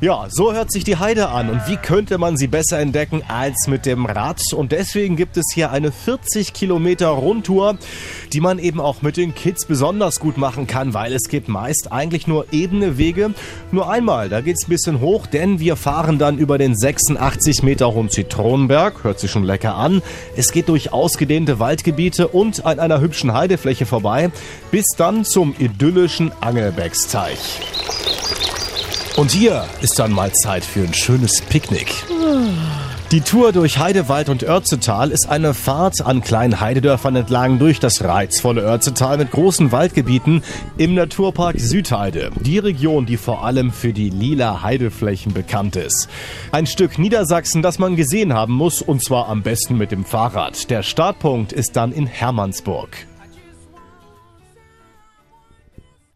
Ja, so hört sich die Heide an. Und wie könnte man sie besser entdecken als mit dem Rad? Und deswegen gibt es hier eine 40 Kilometer Rundtour, die man eben auch mit den Kids besonders gut machen kann, weil es gibt meist eigentlich nur ebene Wege. Nur einmal, da geht's ein bisschen hoch, denn wir fahren dann über den 86 Meter hohen Zitronenberg. Hört sich schon lecker an. Es geht durch ausgedehnte Waldgebiete und an einer hübschen Heidefläche vorbei, bis dann zum idyllischen Angelbecksteich. Und hier ist dann mal Zeit für ein schönes Picknick. Die Tour durch Heidewald und Örzetal ist eine Fahrt an kleinen Heidedörfern entlang durch das reizvolle Örzetal mit großen Waldgebieten im Naturpark Südheide. Die Region, die vor allem für die lila Heideflächen bekannt ist. Ein Stück Niedersachsen, das man gesehen haben muss, und zwar am besten mit dem Fahrrad. Der Startpunkt ist dann in Hermannsburg.